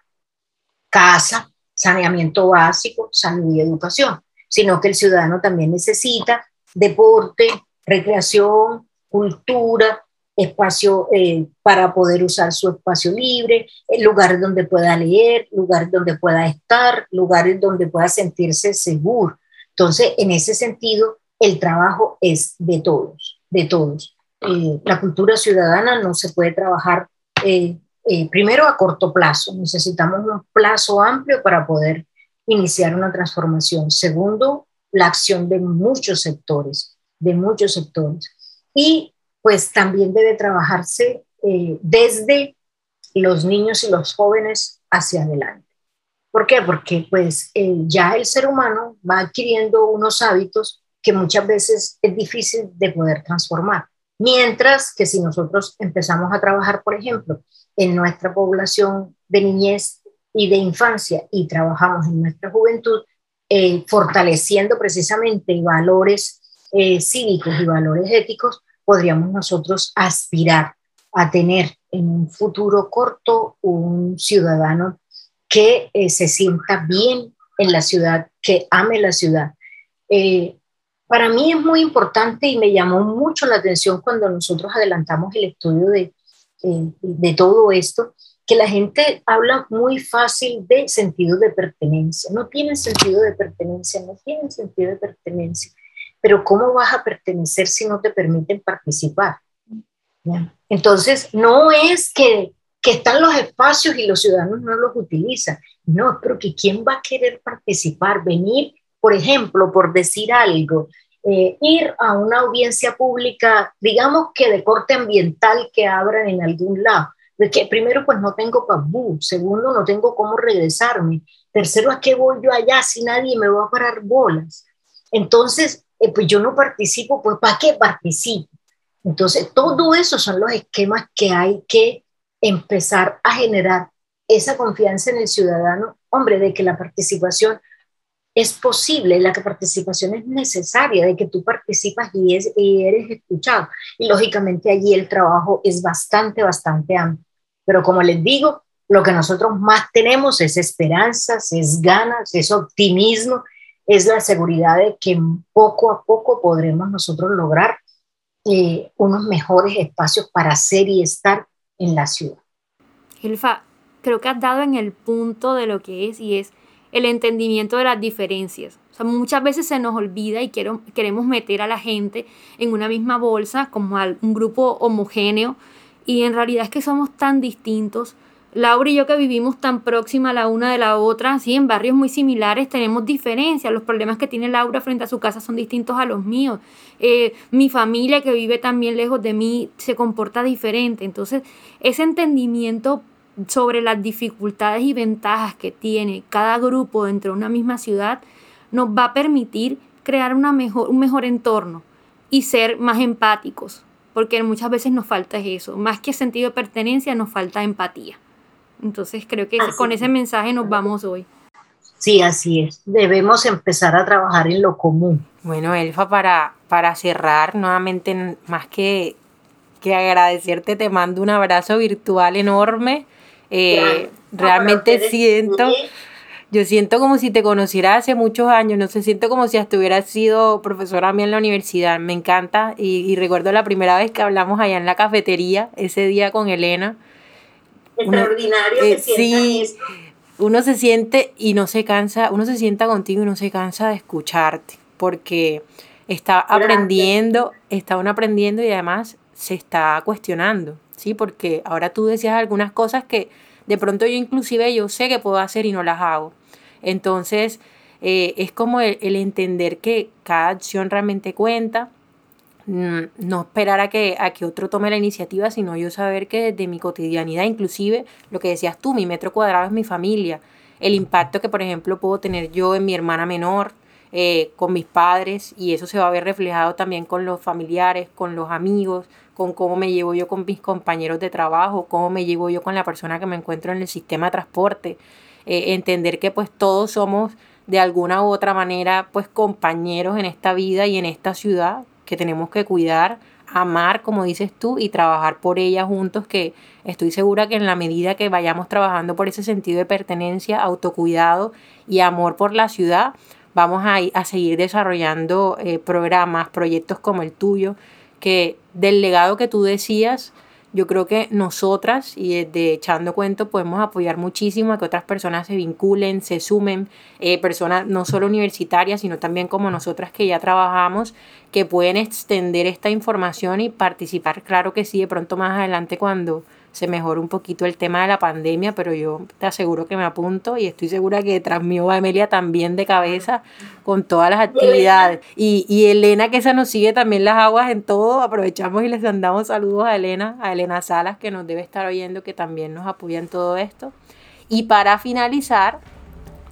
casa, saneamiento básico, salud y educación, sino que el ciudadano también necesita deporte, recreación, cultura, espacio eh, para poder usar su espacio libre, eh, lugares donde pueda leer, lugares donde pueda estar, lugares donde pueda sentirse seguro. Entonces, en ese sentido, el trabajo es de todos, de todos. Eh, la cultura ciudadana no se puede trabajar eh, eh, primero a corto plazo, necesitamos un plazo amplio para poder iniciar una transformación. Segundo, la acción de muchos sectores, de muchos sectores. Y pues también debe trabajarse desde los niños y los jóvenes hacia adelante. ¿Por qué? Porque pues eh, ya el ser humano va adquiriendo unos hábitos que muchas veces es difícil de poder transformar. Mientras que si nosotros empezamos a trabajar, por ejemplo, en nuestra población de niñez y de infancia y trabajamos en nuestra juventud, eh, fortaleciendo precisamente valores eh, cívicos y valores éticos, podríamos nosotros aspirar a tener en un futuro corto un ciudadano que eh, se sienta bien en la ciudad, que ame la ciudad. para mí es muy importante y me llamó mucho la atención cuando nosotros adelantamos el estudio de, de todo esto, que la gente habla muy fácil de sentido de pertenencia. No tienen sentido de pertenencia, no tienen sentido de pertenencia. Pero ¿cómo vas a pertenecer si no te permiten participar? Entonces, no es que, que están los espacios y los ciudadanos no los utilizan. No, pero que quién va a querer participar, venir, por ejemplo, por decir algo, eh, ir a una audiencia pública, digamos que de corte ambiental que abran en algún lado. De que primero, pues no tengo pabú, segundo, no tengo cómo regresarme, tercero, ¿a qué voy yo allá si nadie me va a parar bolas? Entonces, eh, pues yo no participo, pues ¿para qué participo? Entonces, todo eso son los esquemas que hay que empezar a generar esa confianza en el ciudadano, hombre, de que la participación es posible, la que participación es necesaria, de que tú participas y, es, y eres escuchado. Y lógicamente allí el trabajo es bastante, bastante amplio. Pero como les digo, lo que nosotros más tenemos es esperanzas, es ganas, es optimismo, es la seguridad de que poco a poco podremos nosotros lograr eh, unos mejores espacios para ser y estar en la ciudad. Elfa, creo que has dado en el punto de lo que es y es el entendimiento de las diferencias. O sea, muchas veces se nos olvida y quiero, queremos meter a la gente en una misma bolsa como un grupo homogéneo y en realidad es que somos tan distintos. Laura y yo que vivimos tan próxima la una de la otra, sí, en barrios muy similares tenemos diferencias. Los problemas que tiene Laura frente a su casa son distintos a los míos. Eh, mi familia que vive también lejos de mí se comporta diferente. Entonces, ese entendimiento sobre las dificultades y ventajas que tiene cada grupo dentro de una misma ciudad, nos va a permitir crear una mejor, un mejor entorno y ser más empáticos, porque muchas veces nos falta eso, más que sentido de pertenencia, nos falta empatía. Entonces creo que con ese mensaje nos vamos hoy. Sí, así es. Debemos empezar a trabajar en lo común. Bueno, Elfa, para, para cerrar, nuevamente, más que, que agradecerte, te mando un abrazo virtual enorme eh, realmente siento, yo siento como si te conociera hace muchos años, no sé, siento como si estuvieras sido profesora mía en la universidad, me encanta y, recuerdo la primera vez que hablamos allá en la cafetería, ese día con Elena. Extraordinario eh, sí, uno se siente y no se cansa, uno se sienta contigo y no se cansa de escucharte, porque está aprendiendo, está uno aprendiendo y además se está cuestionando. ¿sí? Porque ahora tú decías algunas cosas que de pronto yo inclusive yo sé que puedo hacer y no las hago. Entonces, eh, es como el, entender que cada acción realmente cuenta, no esperar a que, a que otro tome la iniciativa, sino yo saber que desde mi cotidianidad, inclusive lo que decías tú, mi metro cuadrado es mi familia, el impacto que, por ejemplo, puedo tener yo en mi hermana menor, eh, con mis padres, y eso se va a ver reflejado también con los familiares, con los amigos, con cómo me llevo yo con mis compañeros de trabajo, cómo me llevo yo con la persona que me encuentro en el sistema de transporte, eh, entender que pues todos somos de alguna u otra manera pues compañeros en esta vida y en esta ciudad que tenemos que cuidar, amar, como dices tú, y trabajar por ella juntos, que estoy segura que en la medida que vayamos trabajando por ese sentido de pertenencia, autocuidado y amor por la ciudad, vamos a, a seguir desarrollando eh, programas, proyectos como el tuyo, que del legado que tú decías, yo creo que nosotras y de Echando Cuento podemos apoyar muchísimo a que otras personas se vinculen, se sumen, eh, personas no solo universitarias, sino también como nosotras que ya trabajamos, que pueden extender esta información y participar, claro que sí, de pronto más adelante cuando se mejora un poquito el tema de la pandemia, pero yo te aseguro que me apunto y estoy segura que tras mí va Amelia también de cabeza con todas las actividades. Y, y Elena, que esa nos sigue también las aguas en todo, aprovechamos y les mandamos saludos a Elena, a Elena Salas, que nos debe estar oyendo, que también nos apoya en todo esto. Y para finalizar,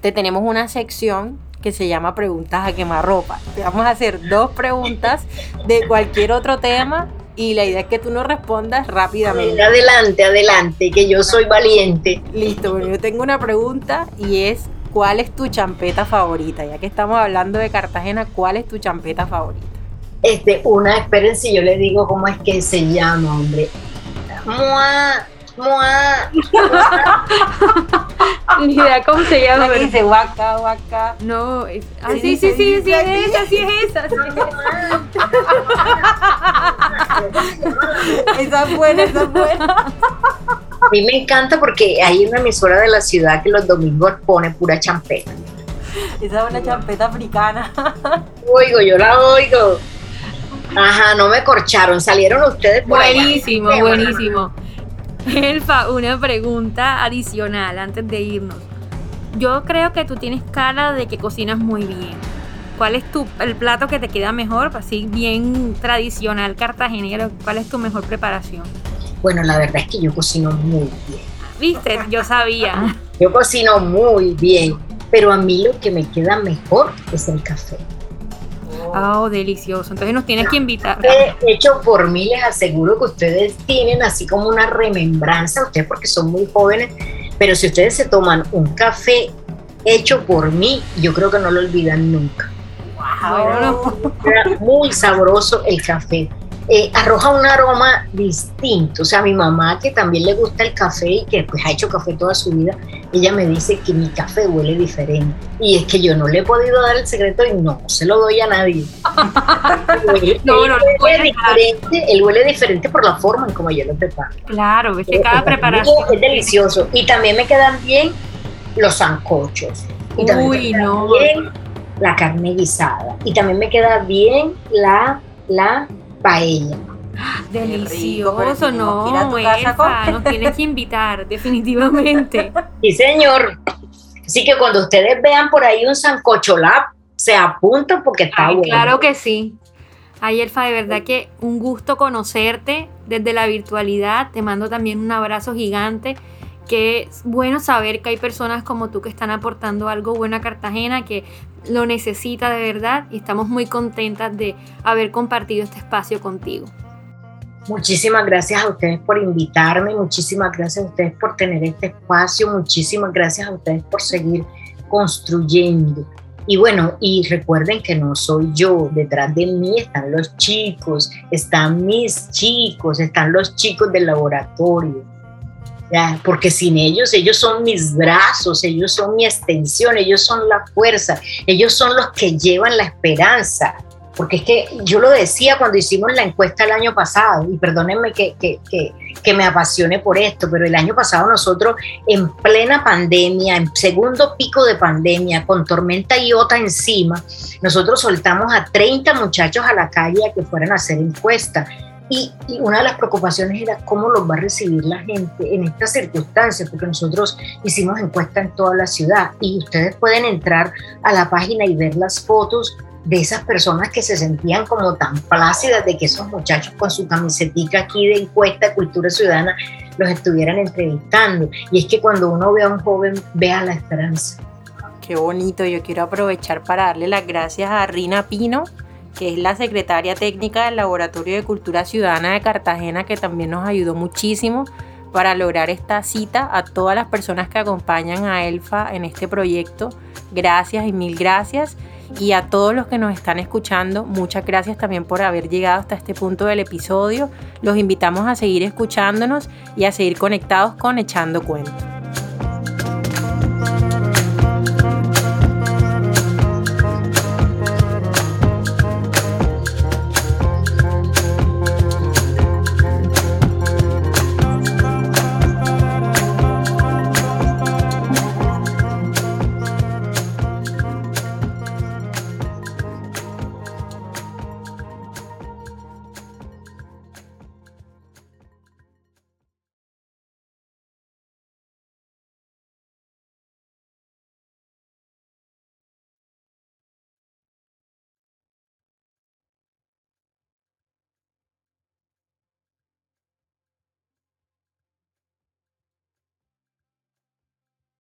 te tenemos una sección que se llama Preguntas a quemarropa. Te vamos a hacer dos preguntas de cualquier otro tema y la idea es que tú nos respondas rápidamente. Adelante, adelante, que yo soy valiente. Listo, bueno, yo tengo una pregunta y es, ¿cuál es tu champeta favorita? Ya que estamos hablando de Cartagena, ¿cuál es tu champeta favorita? Este, una, espérense, yo le digo cómo es que se llama, hombre. Mua, mua, Ni idea cómo se llama. La que dice guaca, guaca. No, es... Ah, sí, sí, sí, sí, es esa, sí es esa. esa. Esa es buena, esa es buena. A mí me encanta porque hay una emisora de la ciudad que los domingos pone pura champeta. Esa es una champeta africana. Oigo, yo la oigo. Ajá, no me corcharon, salieron ustedes por allá. Buenísimo, buenísimo. Elfa, una pregunta adicional antes de irnos. Yo creo que tú tienes cara de que cocinas muy bien. ¿Cuál es tu, el plato que te queda mejor? Así bien tradicional cartagenero. ¿Cuál es tu mejor preparación? Bueno, la verdad es que yo cocino muy bien. ¿Viste? Yo sabía. Yo cocino muy bien, pero a mí lo que me queda mejor es el café. Oh, delicioso. Entonces nos tienes que invitar. Hecho por mí, les aseguro que ustedes tienen así como una remembranza, ustedes porque son muy jóvenes, pero si ustedes se toman un café hecho por mí, yo creo que no lo olvidan nunca. No. Era muy sabroso el café. Eh, arroja un aroma distinto. O sea, mi mamá, que también le gusta el café y que pues, ha hecho café toda su vida, ella me dice que mi café huele diferente. Y es que yo no le he podido dar el secreto y no se lo doy a nadie. No, él no, no huele diferente, él huele diferente por la forma en como yo lo preparo. Claro, es que Eh, cada preparación. Es delicioso. Y también me quedan bien los sancochos. Y también Uy, me no. bien la carne guisada. Y también me queda bien la, la paella. Delicioso, no, comer. nos tienes que invitar, definitivamente. Sí, señor. Así que cuando ustedes vean por ahí un sancocho lab, se apuntan porque está Ay, bueno. claro que sí. Ay, Elfa, de verdad que un gusto conocerte desde la virtualidad. Te mando también un abrazo gigante. Es bueno saber que hay personas como tú que están aportando algo bueno a Cartagena, que lo necesita de verdad y estamos muy contentas de haber compartido este espacio contigo. Muchísimas gracias a ustedes por invitarme, muchísimas gracias a ustedes por tener este espacio, muchísimas gracias a ustedes por seguir construyendo. Y bueno, y recuerden que no soy yo, detrás de mí están los chicos, están mis chicos, están los chicos del laboratorio. Porque sin ellos, ellos son mis brazos, ellos son mi extensión, ellos son la fuerza, ellos son los que llevan la esperanza. Porque es que yo lo decía cuando hicimos la encuesta el año pasado, y perdónenme que, que, que, que me apasione por esto, pero el año pasado nosotros en plena pandemia, en segundo pico de pandemia, con tormenta iota encima, nosotros soltamos a 30 muchachos a la calle a que fueran a hacer encuestas. Y, y, una de las preocupaciones era cómo los va a recibir la gente en estas circunstancias, porque nosotros hicimos encuesta en toda la ciudad y ustedes pueden entrar a la página y ver las fotos de esas personas que se sentían como tan plácidas de que esos muchachos con su camisetica aquí de encuesta de cultura ciudadana los estuvieran entrevistando. Y es que cuando uno ve a un joven, vea la esperanza. Qué bonito, yo quiero aprovechar para darle las gracias a Rina Pino, que es la secretaria técnica del Laboratorio de Cultura Ciudadana de Cartagena, que también nos ayudó muchísimo para lograr esta cita a todas las personas que acompañan a Elfa en este proyecto. Gracias y mil gracias. Y a todos los que nos están escuchando, muchas gracias también por haber llegado hasta este punto del episodio. Los invitamos a seguir escuchándonos y a seguir conectados con Echando Cuentos.